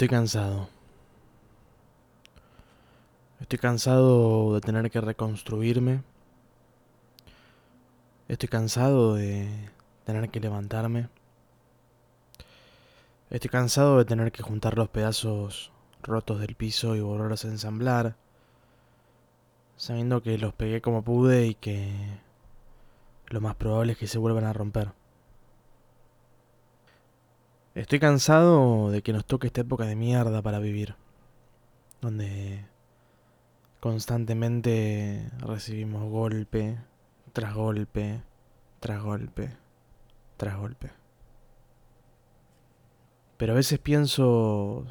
Estoy cansado. Estoy cansado de tener que reconstruirme. Estoy cansado de tener que levantarme. Estoy cansado de tener que juntar los pedazos rotos del piso y volverlos a ensamblar, sabiendo que los pegué como pude y que lo más probable es que se vuelvan a romper. Estoy cansado de que nos toque esta época de mierda para vivir, donde constantemente recibimos golpe tras golpe, tras golpe, tras golpe. Pero a veces pienso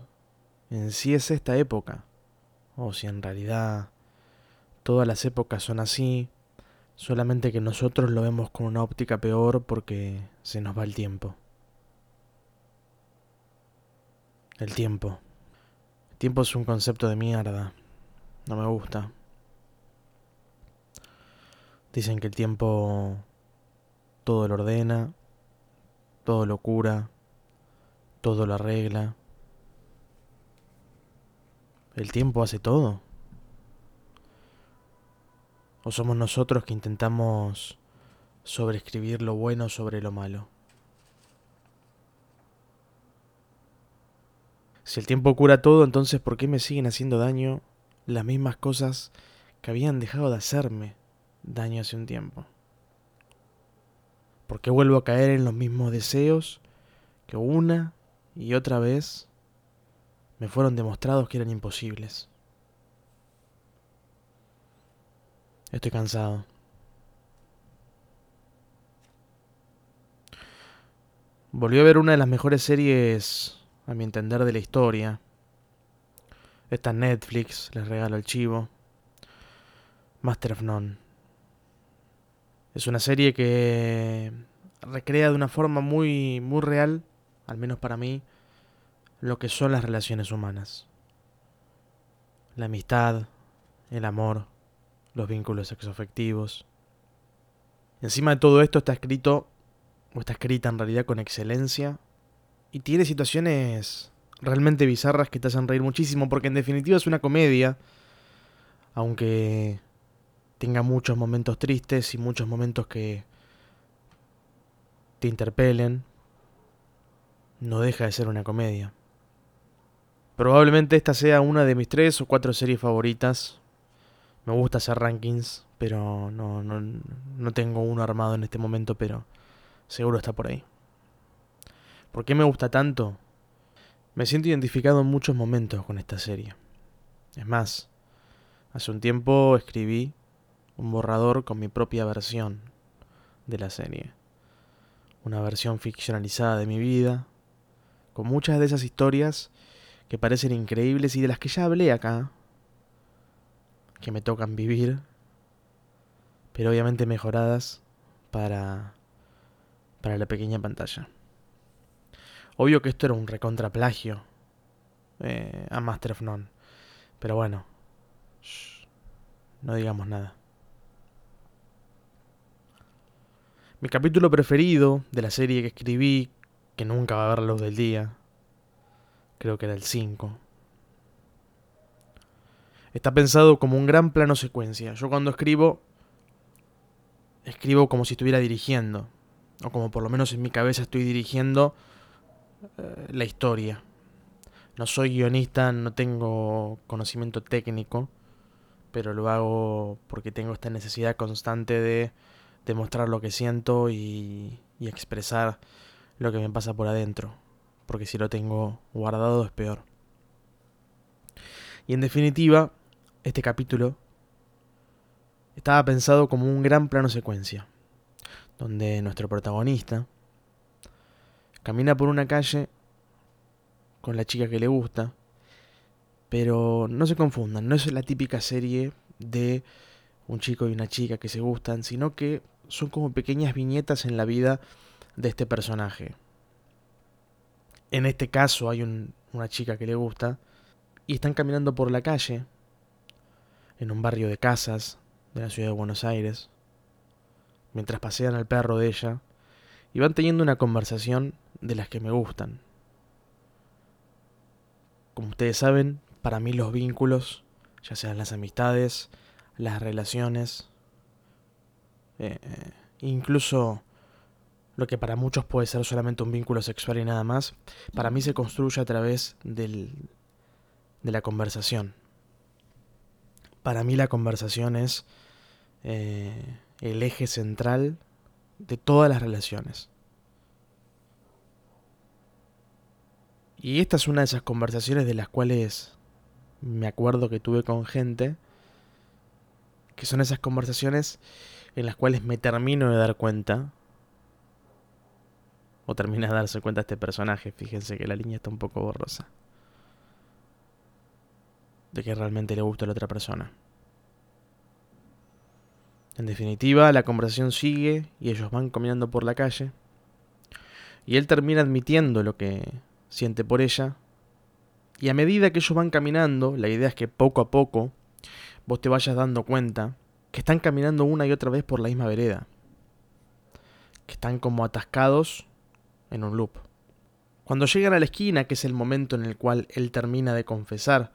en si es esta época, o si en realidad todas las épocas son así, solamente que nosotros lo vemos con una óptica peor porque se nos va el tiempo. El tiempo. El tiempo es un concepto de mierda. No me gusta. Dicen que el tiempo todo lo ordena, todo lo cura, todo lo arregla. ¿El tiempo hace todo? ¿O somos nosotros que intentamos sobreescribir lo bueno sobre lo malo? Si el tiempo cura todo, entonces ¿por qué me siguen haciendo daño las mismas cosas que habían dejado de hacerme daño hace un tiempo? ¿Por qué vuelvo a caer en los mismos deseos que una y otra vez me fueron demostrados que eran imposibles? Estoy cansado. Volví a ver una de las mejores series a mi entender, de la historia. Está en Netflix, les regalo el chivo. Master of None. Es una serie que recrea de una forma muy, muy real, al menos para mí, lo que son las relaciones humanas. La amistad, el amor, los vínculos sexoafectivos. Encima de todo esto está escrito, o está escrita en realidad con excelencia, y tiene situaciones realmente bizarras que te hacen reír muchísimo, porque en definitiva es una comedia, aunque tenga muchos momentos tristes y muchos momentos que te interpelen, no deja de ser una comedia. Probablemente esta sea una de mis tres o cuatro series favoritas. Me gusta hacer rankings, pero no, no, no tengo uno armado en este momento, pero seguro está por ahí. ¿Por qué me gusta tanto? Me siento identificado en muchos momentos con esta serie. Es más, hace un tiempo escribí un borrador con mi propia versión de la serie. Una versión ficcionalizada de mi vida, con muchas de esas historias que parecen increíbles y de las que ya hablé acá, que me tocan vivir, pero obviamente mejoradas para, para la pequeña pantalla. Obvio que esto era un recontraplagio eh, a Master of None. Pero bueno, no digamos nada. Mi capítulo preferido de la serie que escribí, que nunca va a ver la luz del día, creo que era el 5. Está pensado como un gran plano secuencia. Yo cuando escribo, escribo como si estuviera dirigiendo. O como por lo menos en mi cabeza estoy dirigiendo eh, la historia. No soy guionista, no tengo conocimiento técnico, pero lo hago porque tengo esta necesidad constante de demostrar lo que siento y, y expresar lo que me pasa por adentro, porque si lo tengo guardado es peor. Y en definitiva, este capítulo estaba pensado como un gran plano secuencia, donde nuestro protagonista, Camina por una calle con la chica que le gusta. Pero no se confundan, no es la típica serie de un chico y una chica que se gustan, sino que son como pequeñas viñetas en la vida de este personaje. En este caso hay una chica que le gusta y están caminando por la calle en un barrio de casas de la ciudad de Buenos Aires, mientras pasean al perro de ella y van teniendo una conversación de las que me gustan. como ustedes saben, para mí los vínculos, ya sean las amistades, las relaciones, eh, eh, incluso lo que para muchos puede ser solamente un vínculo sexual y nada más, para mí se construye a través del, de la conversación. Para mí la conversación es eh, el eje central de todas las relaciones. Y esta es una de esas conversaciones de las cuales me acuerdo que tuve con gente, que son esas conversaciones en las cuales me termino de dar cuenta, o termina de darse cuenta este personaje, fíjense que la línea está un poco borrosa, de que realmente le gusta a la otra persona. En definitiva, la conversación sigue y ellos van caminando por la calle. Y él termina admitiendo lo que siente por ella. Y a medida que ellos van caminando, la idea es que poco a poco vos te vayas dando cuenta que están caminando una y otra vez por la misma vereda. Que están como atascados en un loop. Cuando llegan a la esquina, que es el momento en el cual él termina de confesar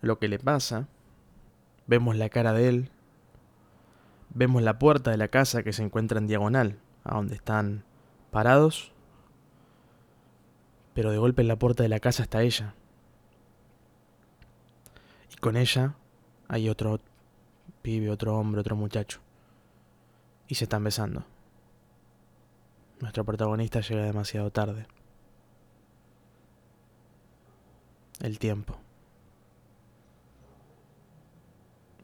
lo que le pasa, vemos la cara de él Vemos la puerta de la casa que se encuentra en diagonal, a donde están parados. Pero de golpe en la puerta de la casa está ella. Y con ella hay otro pibe, otro hombre, otro muchacho. Y se están besando. Nuestro protagonista llega demasiado tarde. El tiempo.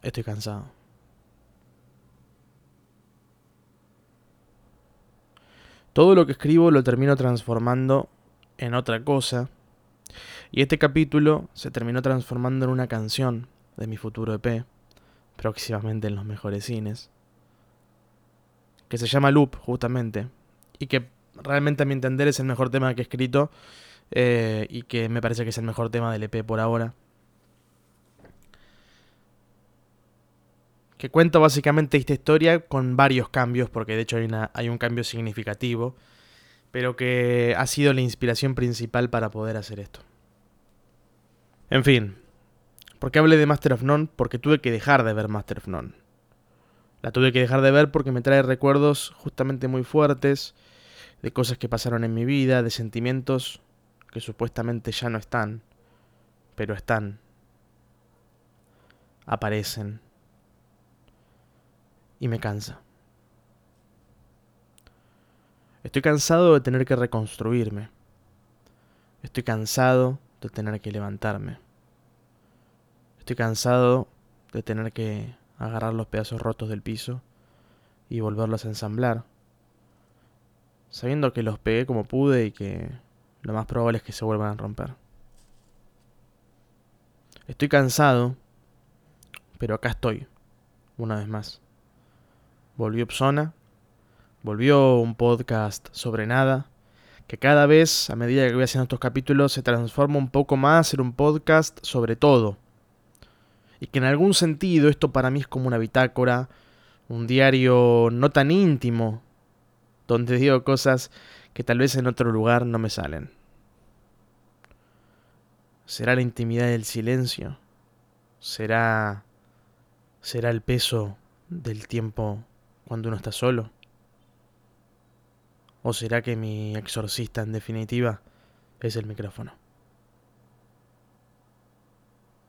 Estoy cansado. Todo lo que escribo lo termino transformando en otra cosa. Y este capítulo se terminó transformando en una canción de mi futuro EP, próximamente en los mejores cines, que se llama Loop, justamente, y que realmente a mi entender es el mejor tema que he escrito eh, y que me parece que es el mejor tema del EP por ahora. que cuenta básicamente esta historia con varios cambios, porque de hecho hay, hay un cambio significativo, pero que ha sido la inspiración principal para poder hacer esto. En fin, ¿por qué hablé de Master of None? Porque tuve que dejar de ver Master of None. La tuve que dejar de ver porque me trae recuerdos justamente muy fuertes, de cosas que pasaron en mi vida, de sentimientos que supuestamente ya no están, pero están, aparecen y me cansa. Estoy cansado de tener que reconstruirme. Estoy cansado de tener que levantarme. Estoy cansado de tener que agarrar los pedazos rotos del piso y volverlos a ensamblar. Sabiendo que los pegué como pude y que lo más probable es que se vuelvan a romper. Estoy cansado, pero acá estoy, una vez más. Volvió Psona, volvió un podcast sobre nada, que cada vez, a medida que voy haciendo estos capítulos, se transforma un poco más en un podcast sobre todo. Y que en algún sentido esto para mí es como una bitácora, un diario no tan íntimo, donde digo cosas que tal vez en otro lugar no me salen. ¿Será la intimidad del silencio? ¿Será será el peso del tiempo cuando uno está solo? ¿O será que mi exorcista en definitiva es el micrófono?